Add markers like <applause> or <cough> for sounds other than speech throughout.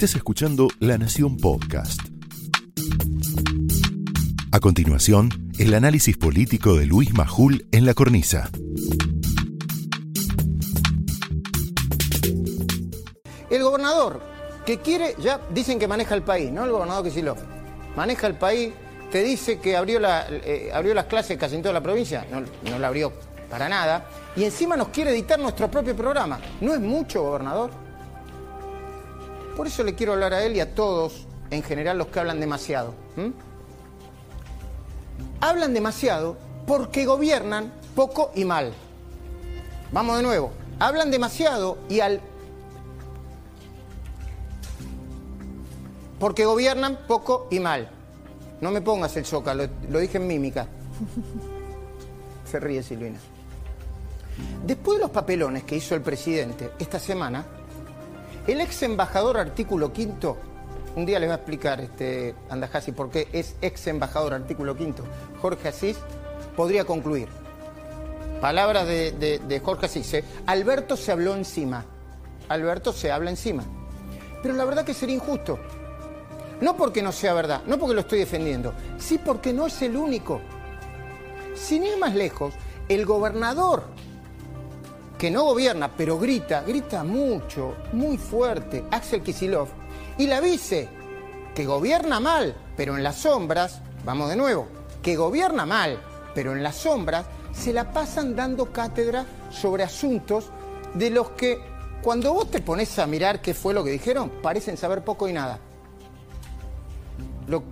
Estás escuchando La Nación Podcast. A continuación, el análisis político de Luis Majul en la cornisa. El gobernador que quiere, ya dicen que maneja el país, ¿no? El gobernador Kicillof. Maneja el país, te dice que abrió, la, eh, las clases casi en toda la provincia, no, no la abrió para nada, y encima nos quiere editar nuestro propio programa. ¿No es mucho, gobernador? Por eso le quiero hablar a él y a todos, en general, los que hablan demasiado. Hablan demasiado porque gobiernan poco y mal. Vamos de nuevo. Hablan demasiado y al porque gobiernan poco y mal. No me pongas el soca, lo, lo dije en mímica. <laughs> Se ríe Silvina. Después de los papelones que hizo el presidente esta semana, el ex embajador artículo quinto, un día les va a explicar este Andajasi por qué es ex embajador artículo quinto, Jorge Asís, podría concluir. Palabras de, Jorge Asís. ¿eh? Alberto se habló encima. Alberto se habla encima. Pero la verdad que sería injusto. No porque no sea verdad, no porque lo estoy defendiendo, sí porque no es el único. Sin ir más lejos, el gobernador, que no gobierna, pero grita, grita mucho, muy fuerte, Axel Kisilov, y la vice, que gobierna mal, pero en las sombras, vamos de nuevo, que gobierna mal, pero en las sombras, se la pasan dando cátedra sobre asuntos de los que, cuando vos te pones a mirar qué fue lo que dijeron, parecen saber poco y nada lo,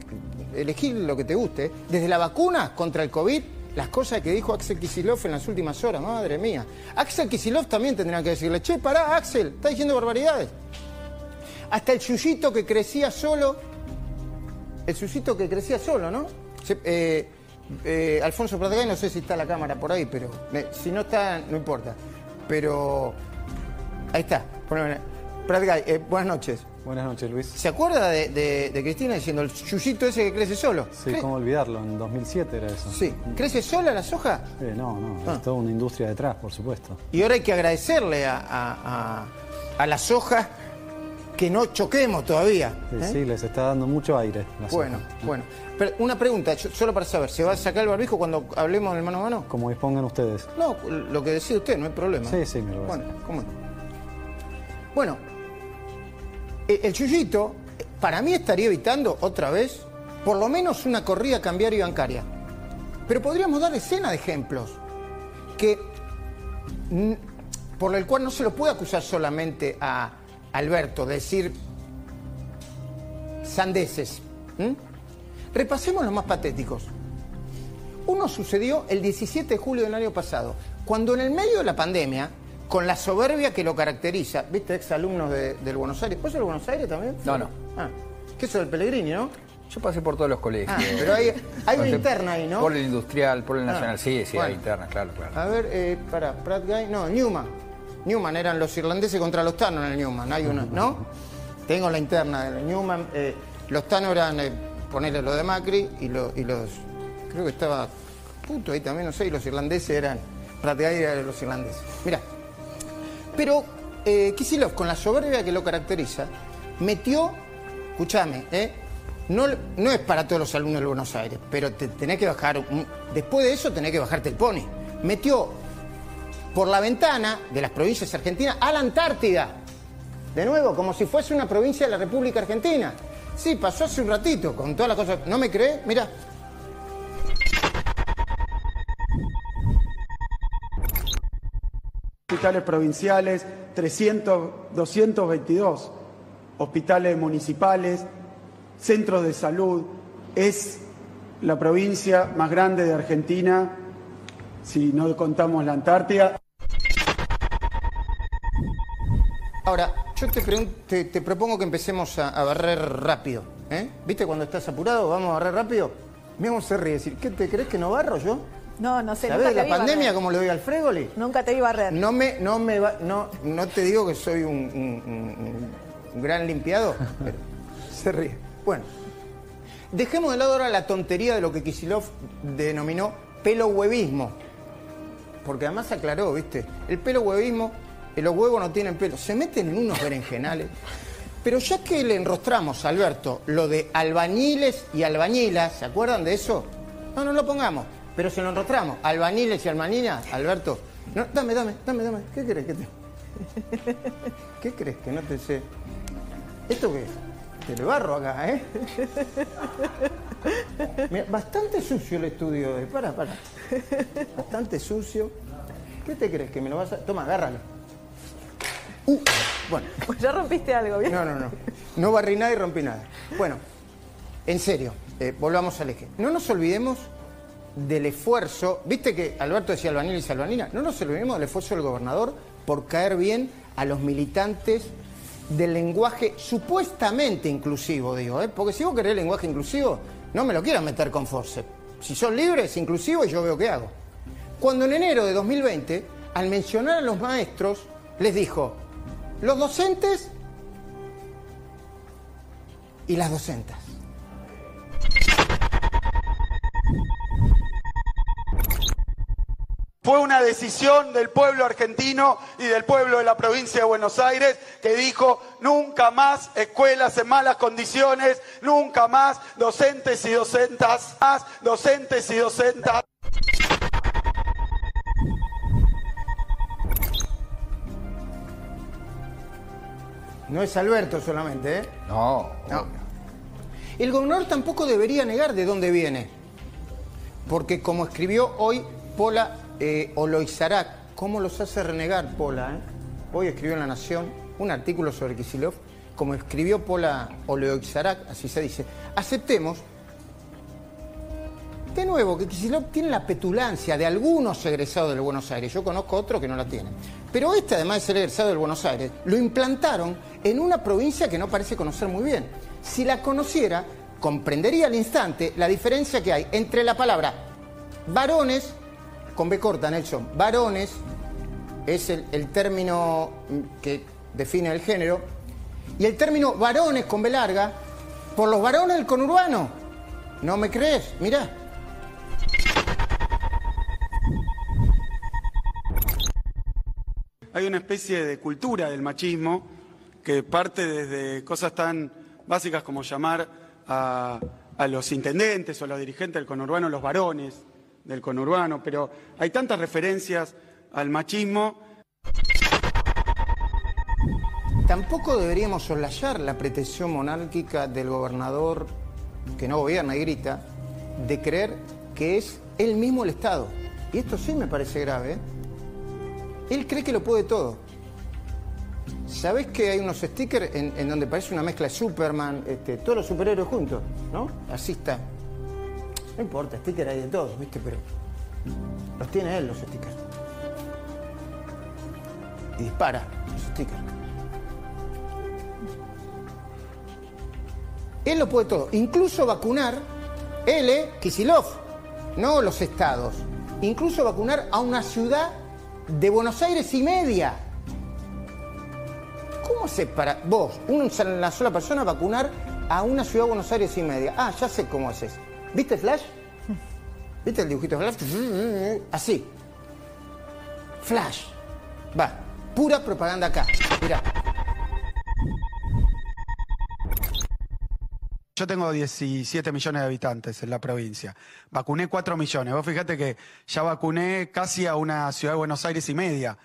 elegir lo que te guste. Desde la vacuna contra el COVID, las cosas que dijo Axel Kisilov en las últimas horas, madre mía. Axel Kisilov también tendría que decirle, che, pará, Axel, está diciendo barbaridades. Hasta el yuyito que crecía solo, el yuyito que crecía solo, ¿no? Eh, eh, Alfonso Pratagay, no sé si está la cámara por ahí, pero si no está, no importa. Pero ahí está. Pratagay, eh, buenas noches. Buenas noches, Luis. ¿Se acuerda de, de- de Cristina diciendo el yuyito ese que crece solo? Sí, Cre- ¿cómo olvidarlo? En 2007 era eso. Sí. ¿Crece sola la soja? Eh, no, no, Ah. es toda una industria detrás, por supuesto. Y ahora hay que agradecerle a, a- a- a la soja que no choquemos todavía. Sí, ¿eh? sí, les está dando mucho aire. la Bueno, soja. bueno. Pero una pregunta, yo- solo para saber, ¿se va a sacar el barbijo cuando hablemos del mano a mano? Como dispongan ustedes. No, lo que decide usted, no hay problema. Sí, sí, me lo voy a Bueno, ¿cómo no? Bueno, el Chuyito, para mí estaría evitando otra vez, por lo menos una corrida cambiaria y bancaria. Pero podríamos dar escena de ejemplos que por el cual no se lo puede acusar solamente a Alberto, de decir sandeces. Repasemos los más patéticos. Uno sucedió el 17 de julio del año pasado, cuando en el medio de la pandemia, con la soberbia que lo caracteriza, viste, ex alumnos de- del Buenos Aires, ¿vos sos del Buenos Aires también? No, no. Ah, ¿qué sos del Pellegrini, no? Yo pasé por todos los colegios. Ah, pero hay, hay una interna ahí, ¿no? Por el industrial, por el Ah, nacional. sí, sí, bueno. hay interna, claro, claro. A ver, eh, para, Pratt Guy, no, Newman. Newman eran los irlandeses contra los Tano en el Newman, hay una, ¿no? Tengo la interna del Newman. eh, los Tano eran, eh, ponerle lo de Macri y, lo- y los, creo que estaba puto ahí también, no sé, y los irlandeses eran, Pratt Guy era de los irlandeses. Mira, pero eh, Kicillof, con la soberbia que lo caracteriza, metió, escúchame, ¿eh? no, no es para todos los alumnos de Buenos Aires, pero te tenés que bajar, después de eso tenés que bajarte el pony. Metió por la ventana de las provincias argentinas a la Antártida. De nuevo, como si fuese una provincia de la República Argentina. Sí, pasó hace un ratito con todas las cosas. ¿No me crees? Mira. Hospitales provinciales, 300, 222 hospitales municipales, centros de salud. Es la provincia más grande de Argentina, si no contamos la Antártida. Ahora, yo te, te- te propongo que empecemos a, barrer rápido. ¿eh? ¿Viste cuando estás apurado? ¿Vamos a barrer rápido? Mira cómo se ríe. Decir, ¿qué te crees que no barro yo? No, no sé. ¿Sabés nunca de te la pandemia como le doy al fregoli? Nunca te vi barrer. No me, no me va- no, no te digo que soy un, un- un- un gran limpiador, <laughs> pero se ríe. Bueno, dejemos de lado ahora la tontería de lo que Kisilov denominó pelo huevismo. Porque además aclaró, ¿viste? El pelo huevismo, eh, los huevos no tienen pelo. Se meten en unos berenjenales. Pero ya que le enrostramos, Alberto, lo de albañiles y albañilas, ¿se acuerdan de eso? No, no lo pongamos, pero se lo enrostramos. Albañiles y albañilas, Alberto. No, dame, dame, dame, dame. ¿Qué crees que te.? <laughs> ¿Qué crees que no te sé? ¿Esto qué es? Te lo barro acá, ¿eh? <laughs> Mira, bastante sucio el estudio de. Para, para. Bastante sucio. ¿Qué te crees que me lo vas a.? Toma, agárralo. Uh, bueno. <laughs> Pues ya rompiste algo, ¿bien? No, no, no. No barrí nada y rompí nada. Bueno, en serio, eh, volvamos al eje. No nos olvidemos del esfuerzo. ¿Viste que Alberto decía albanil y albanina? No nos olvidemos del esfuerzo del gobernador por caer bien a los militantes del lenguaje supuestamente inclusivo, digo, ¿eh? porque si vos querés lenguaje inclusivo, no me lo quieras meter con force. Si son libres, inclusivo, yo veo qué hago. Cuando en enero de 2020, al mencionar a los maestros, les dijo, los docentes y las docentas. Fue una decisión del pueblo argentino y del pueblo de la provincia de Buenos Aires que dijo nunca más escuelas en malas condiciones, nunca más docentes y docentas, más docentes y docentas. No es Alberto solamente, ¿eh? No, No. El gobernador tampoco debería negar de dónde viene. Porque como escribió hoy Pola eh, ¿cómo los hace renegar Pola? eh? Hoy escribió en La Nación un artículo sobre Kisilov, como escribió Pola Oloizarac, así se dice, aceptemos de nuevo que Kisilov tiene la petulancia de algunos egresados del Buenos Aires, yo conozco otros que no la tienen, pero este además de ser egresado del Buenos Aires, lo implantaron en una provincia que no parece conocer muy bien. Si la conociera, comprendería al instante la diferencia que hay entre la palabra varones, con B corta, Nelson, varones es el, término que define el género, y el término varones con B larga, por los varones del conurbano. ¿No me crees? Mirá. Hay una especie de cultura del machismo que parte desde cosas tan básicas como llamar a, a los intendentes o a los dirigentes del conurbano los varones del conurbano, pero hay tantas referencias al machismo Tampoco deberíamos soslayar la pretensión monárquica del gobernador que no gobierna y grita de creer que es él mismo el Estado. Y esto sí me parece grave. ¿eh? Él cree que lo puede todo. ¿Sabés que hay unos stickers en, donde parece una mezcla de Superman, este, todos los superhéroes juntos? ¿No? Así está. No importa, stickers hay de todos, ¿viste? Pero los tiene él, los stickers. Y dispara los stickers. Él lo puede todo, incluso vacunar, eh, Kisilov, no los estados, incluso vacunar a una ciudad de Buenos Aires y media. ¿Cómo hace para vos, una sola persona, vacunar a una ciudad de Buenos Aires y media? Ah, ya sé cómo haces. ¿Viste Flash? ¿Viste el dibujito de Flash? Así. Flash. Va. Pura propaganda acá. Mirá. Yo tengo 17 millones de habitantes en la provincia. Vacuné 4 millones. Vos fíjate que ya vacuné casi a una ciudad de Buenos Aires y media.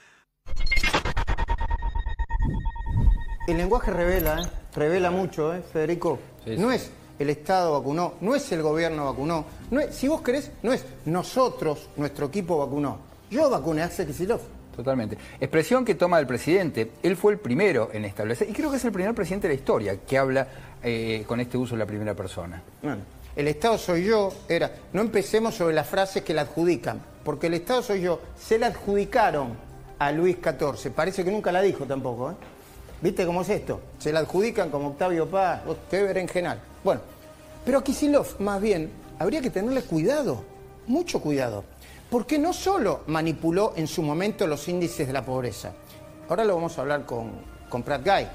El lenguaje revela, ¿eh? revela mucho, ¿eh, Federico? Sí, no es el Estado vacunó, no es el gobierno vacunó, no es, si vos querés, no es nosotros, nuestro equipo vacunó. Yo vacuné a Kisilov. Totalmente. Expresión que toma el presidente. Él fue el primero en establecer, y creo que es el primer presidente de la historia que habla eh, con este uso de la primera persona. Bueno, el Estado soy yo, era. No empecemos sobre las frases que le adjudican, porque el Estado soy yo, se la adjudicaron a Luis XIV. Parece que nunca la dijo tampoco, ¿eh? ¿Viste cómo es esto? Se la adjudican como Octavio Paz, qué berenjenal. Bueno, pero a Kisilov, más bien, habría que tenerle cuidado, mucho cuidado, porque no solo manipuló en su momento los índices de la pobreza, ahora lo vamos a hablar con, con Prat Guy,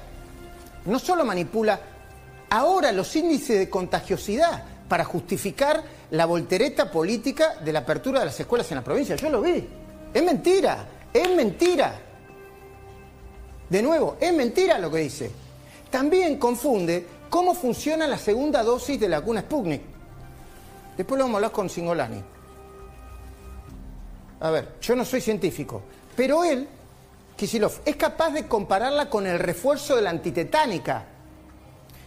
no solo manipula ahora los índices de contagiosidad para justificar la voltereta política de la apertura de las escuelas en la provincia. Yo lo vi. Es mentira, es mentira. De nuevo, es mentira lo que dice. también confunde cómo funciona la segunda dosis de la vacuna Sputnik. Después lo vamos a hablar con Singolani. A ver, yo no soy científico, pero él, Kisilov, es capaz de compararla con el refuerzo de la antitetánica.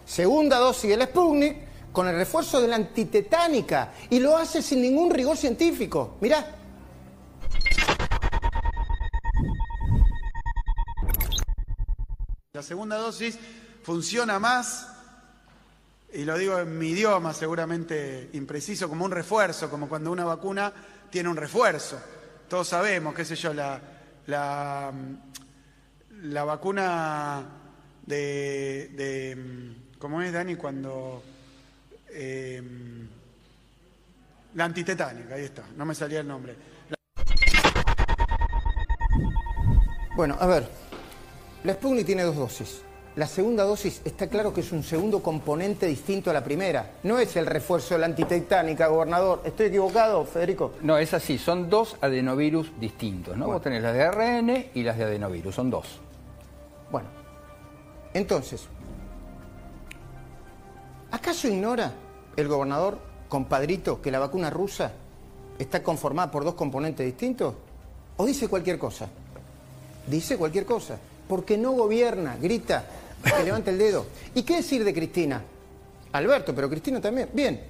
Segunda dosis del Sputnik con el refuerzo de la antitetánica. Y lo hace sin ningún rigor científico. Mirá. La segunda dosis funciona más, y lo digo en mi idioma seguramente impreciso, como un refuerzo, como cuando una vacuna tiene un refuerzo. Todos sabemos, qué sé yo, la, la, la vacuna de, de, ¿cómo es, Dani? Cuando... eh, la antitetánica, ahí está, no me salía el nombre. Bueno, a ver. La Sputnik tiene dos dosis. La segunda dosis está claro que es un segundo componente distinto a la primera. No es el refuerzo de la antitetánica, gobernador. ¿Estoy equivocado, Federico? No, es así, son dos adenovirus distintos, ¿no? Vos tenés las de ARN y las de adenovirus, son dos. Bueno, entonces, ¿acaso ignora el gobernador, compadrito, que la vacuna rusa está conformada por dos componentes distintos? ¿O dice cualquier cosa? Dice cualquier cosa. Porque no gobierna, grita, <laughs> que levanta el dedo. ¿Y qué decir de Cristina? Alberto, pero Cristina también. Bien,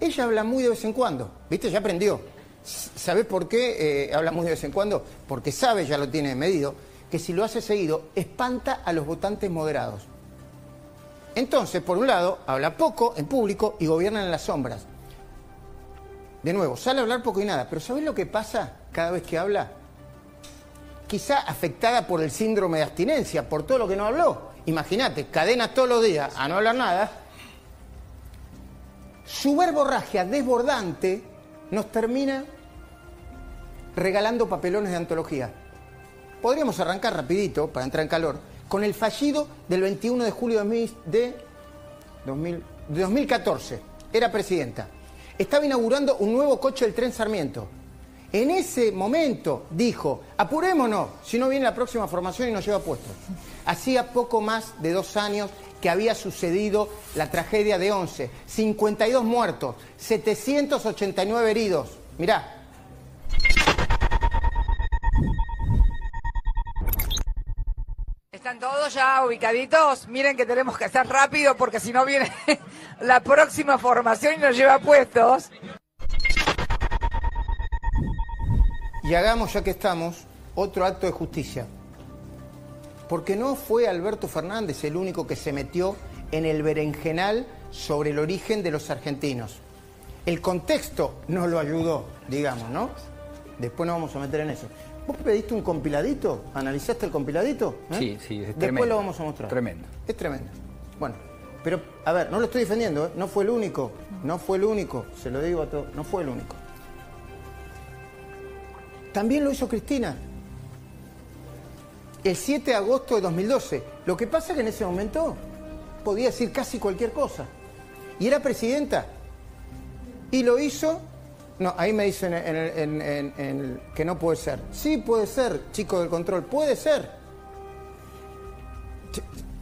ella habla muy de vez en cuando, ¿viste? Ya aprendió. ¿Sabes por qué eh, habla muy de vez en cuando? Porque sabe, ya lo tiene medido, que si lo hace seguido, espanta a los votantes moderados. Entonces, por un lado, habla poco en público y gobierna en las sombras. De nuevo, sale a hablar poco y nada, pero ¿sabes lo que pasa cada vez que habla? Quizá afectada por el síndrome de abstinencia, por todo lo que no habló. Imagínate, cadena todos los días a no hablar nada. Su verborragia desbordante nos termina regalando papelones de antología. Podríamos arrancar rapidito, para entrar en calor, con el fallido del 21 de julio de, 2000 de 2014. Era presidenta. Estaba inaugurando un nuevo coche del tren Sarmiento. En ese momento dijo, apurémonos, si no viene la próxima formación y nos lleva puestos. Hacía poco más de dos años que había sucedido la tragedia de 11, 52 muertos, 789 heridos. Mirá, ¿Están todos ya ubicaditos? Miren que tenemos que estar rápido porque si no viene <laughs> la próxima formación y nos lleva puestos. Y hagamos, ya que estamos, otro acto de justicia. Porque no fue Alberto Fernández el único que se metió en el berenjenal sobre el origen de los argentinos. El contexto no lo ayudó, digamos, ¿no? Después nos vamos a meter en eso. ¿Vos pediste un compiladito? ¿Analizaste el compiladito? ¿Eh? Sí, sí, es Después tremendo. lo vamos a mostrar. Tremendo. Es tremendo. Bueno, pero, a ver, no lo estoy defendiendo, ¿eh? No fue el único. No fue el único. Se lo digo a todos. No fue el único. También lo hizo Cristina. El 7 de agosto de 2012. Lo que pasa es que en ese momento podía decir casi cualquier cosa. Y era presidenta. Y lo hizo. No, ahí me dicen que no puede ser. Sí, puede ser, chico del control, puede ser.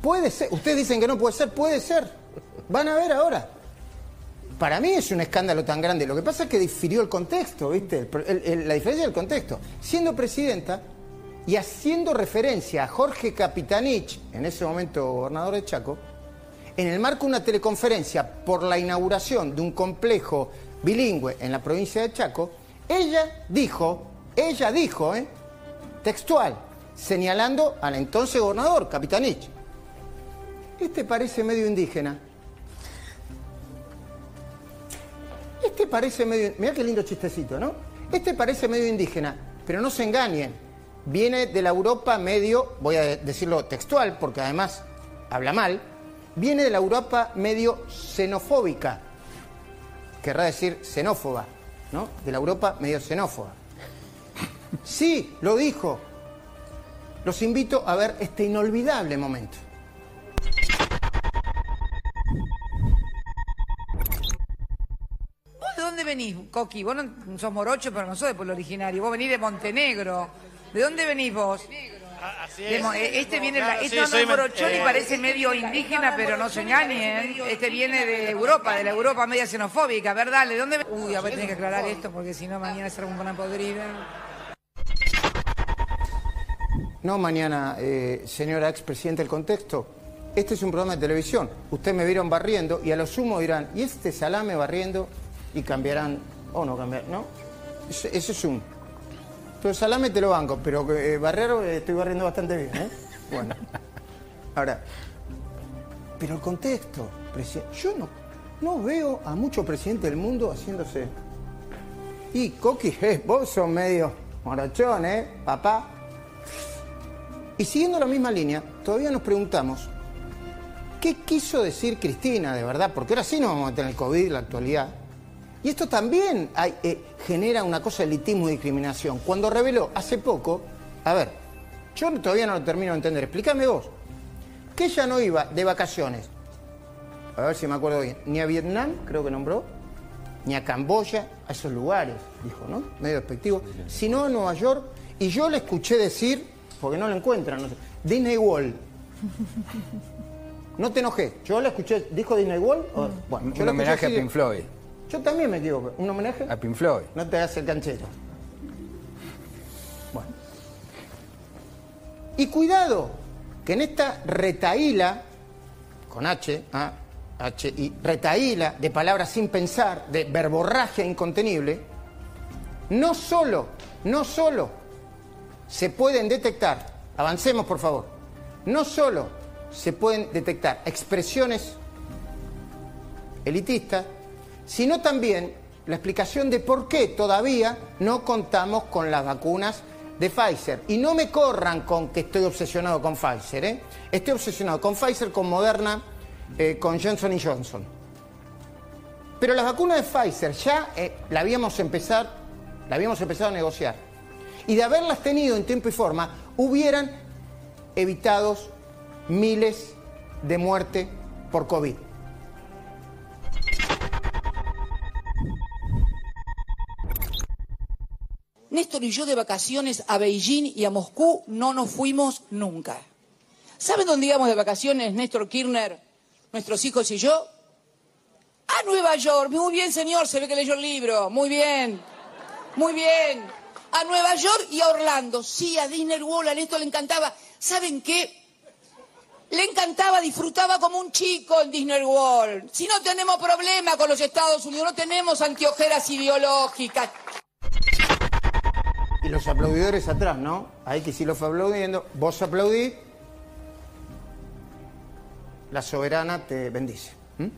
Puede ser. Ustedes dicen que no puede ser, puede ser. Van a ver ahora. Para mí es un escándalo tan grande. Lo que pasa es que difirió el contexto, ¿viste? La diferencia del contexto. Siendo presidenta y haciendo referencia a Jorge Capitanich, en ese momento gobernador de Chaco, en el marco de una teleconferencia por la inauguración de un complejo bilingüe en la provincia de Chaco, ella dijo, ella dijo, ¿eh? textual, señalando al entonces gobernador, Capitanich, este parece medio indígena. Este parece medio... Mirá qué lindo chistecito, ¿no? Este parece medio indígena, pero no se engañen. Viene de la Europa medio, voy a decirlo textual, porque además habla mal, viene de la Europa medio xenofóbica. Querrá decir xenófoba, ¿no? De la Europa medio xenófoba. Sí, lo dijo. Los invito a ver este inolvidable momento. Venís, Coqui? Vos no sos morocho, pero no sos de pueblo originario. Vos venís de Montenegro. ¿De dónde venís vos? Así es. Demo- eh, Este viene, la- Claro, este sí, no es morochón y eh, parece medio indígena, pero no se engañen. Este viene de Europa, de la Europa media xenofóbica, ¿verdad? ¿De dónde? Uy, a ver, tenés que aclarar esto porque si no mañana se arma una podrida. No mañana, eh, señora expresidenta del contexto. Este es un programa de televisión. Ustedes me vieron barriendo y a lo sumo dirán, ¿y este salame barriendo? Y cambiarán, o no cambiarán, ¿no? Ese, es un. Pero salame te lo banco, pero eh, barrer eh, estoy barriendo bastante bien, ¿eh? Bueno. Ahora, pero el contexto, presi- yo no, no veo a muchos presidentes del mundo haciéndose. Y Coqui, <laughs> eh, vos sos medio morochón, ¿eh? Papá. Y siguiendo la misma línea, todavía nos preguntamos, ¿qué quiso decir Cristina de verdad? Porque ahora sí nos vamos a en el COVID, la actualidad. Y esto también hay, eh, genera una cosa de elitismo y discriminación. Cuando reveló hace poco, a ver, yo todavía no lo termino de entender, explícame vos, que ella no iba de vacaciones, a ver si me acuerdo bien, ni a Vietnam, creo que nombró, ni a Camboya, a esos lugares, dijo, ¿no? Medio despectivo, sino a Nueva York, y yo le escuché decir, porque no lo encuentran, no sé, Disney World. No te enojé, yo la escuché, ¿dijo Disney World? O- bueno, yo Un homenaje a Pink Floyd. Yo también me equivoco, ¿un homenaje? A Pink Floyd. No te hagas el canchero. Bueno. Y cuidado, que en esta retaíla, con H, ah, H y retaíla de palabras sin pensar, de verborragia incontenible, no solo, no solo se pueden detectar, avancemos por favor, no solo se pueden detectar expresiones elitistas, sino también la explicación de por qué todavía no contamos con las vacunas de Pfizer. Y no me corran con que estoy obsesionado con Pfizer, ¿eh? Estoy obsesionado con Pfizer, con Moderna, eh, con Johnson Johnson. Pero las vacunas de Pfizer ya eh, la habíamos empezar, la habíamos empezado a negociar. Y de haberlas tenido en tiempo y forma, hubieran evitado miles de muertes por COVID. Néstor y yo de vacaciones a Beijing y a Moscú no nos fuimos nunca. ¿Saben dónde íbamos de vacaciones, Néstor Kirchner, nuestros hijos y yo? A Nueva York. Muy bien, señor, se ve que leyó el libro. Muy bien. Muy bien. A Nueva York y a Orlando. Sí, a Disney World, a Néstor le encantaba. ¿Saben qué? Le encantaba, disfrutaba como un chico en Disney World. Si no tenemos problema con los Estados Unidos, no tenemos anteojeras ideológicas. Y los aplaudidores atrás, ¿no? Ahí que sí aplaudiendo. Vos aplaudí. La soberana te bendice. ¿m?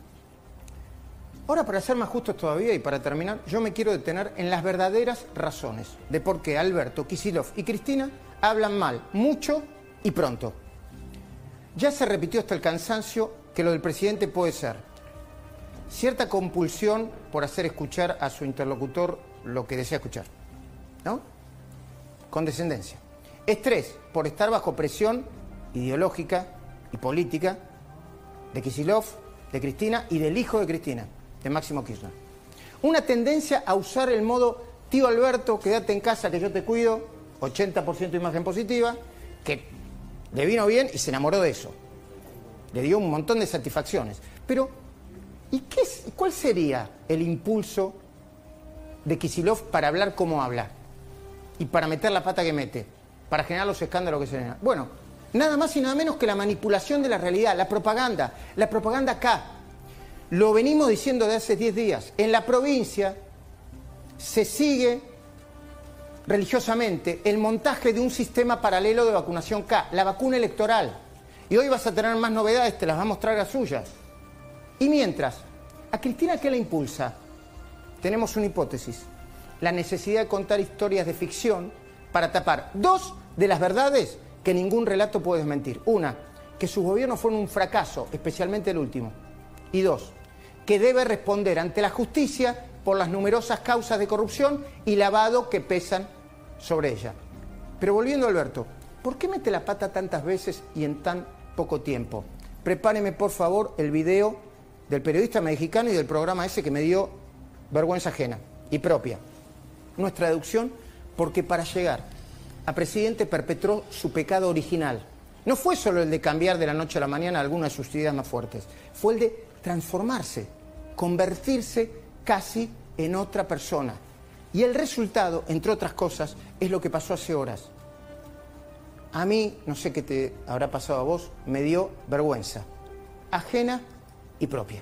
Ahora, para ser más justos todavía y para terminar, yo me quiero detener en las verdaderas razones de por qué Alberto, Kisilov y Cristina hablan mal, mucho y pronto. Ya se repitió hasta el cansancio que lo del presidente puede ser cierta compulsión por hacer escuchar a su interlocutor lo que desea escuchar. ¿No? Condescendencia. Estrés por estar bajo presión ideológica y política de Kisilov, de Cristina y del hijo de Cristina, de Máximo Kirchner. Una tendencia a usar el modo tío Alberto, quédate en casa que yo te cuido, 80% imagen positiva, que le vino bien y se enamoró de eso. Le dio un montón de satisfacciones. Pero, ¿y qué, cuál sería el impulso de Kisilov para hablar como habla? Y para meter la pata que mete, para generar los escándalos que se generan. Bueno, nada más y nada menos que la manipulación de la realidad, la propaganda, la propaganda acá. Lo venimos diciendo de hace 10 días. En la provincia se sigue religiosamente el montaje de un sistema paralelo de vacunación K, la vacuna electoral. Y hoy vas a tener más novedades, te las va a mostrar a suyas. Y mientras, ¿a Cristina qué le impulsa? Tenemos una hipótesis, la necesidad de contar historias de ficción para tapar dos de las verdades que ningún relato puede desmentir. Una, que sus gobiernos fueron un fracaso, especialmente el último. Y dos, que debe responder ante la justicia por las numerosas causas de corrupción y lavado que pesan sobre ella. Pero volviendo a Alberto, ¿por qué mete la pata tantas veces y en tan poco tiempo? Prepáreme por favor el video del periodista mexicano y del programa ese que me dio vergüenza ajena y propia. Nuestra deducción, porque para llegar a presidente perpetró su pecado original. No fue solo el de cambiar de la noche a la mañana algunas de sus ideas más fuertes, fue el de transformarse, convertirse casi en otra persona. Y el resultado, entre otras cosas, es lo que pasó hace horas. A mí, no sé qué te habrá pasado a vos, me dio vergüenza, ajena y propia.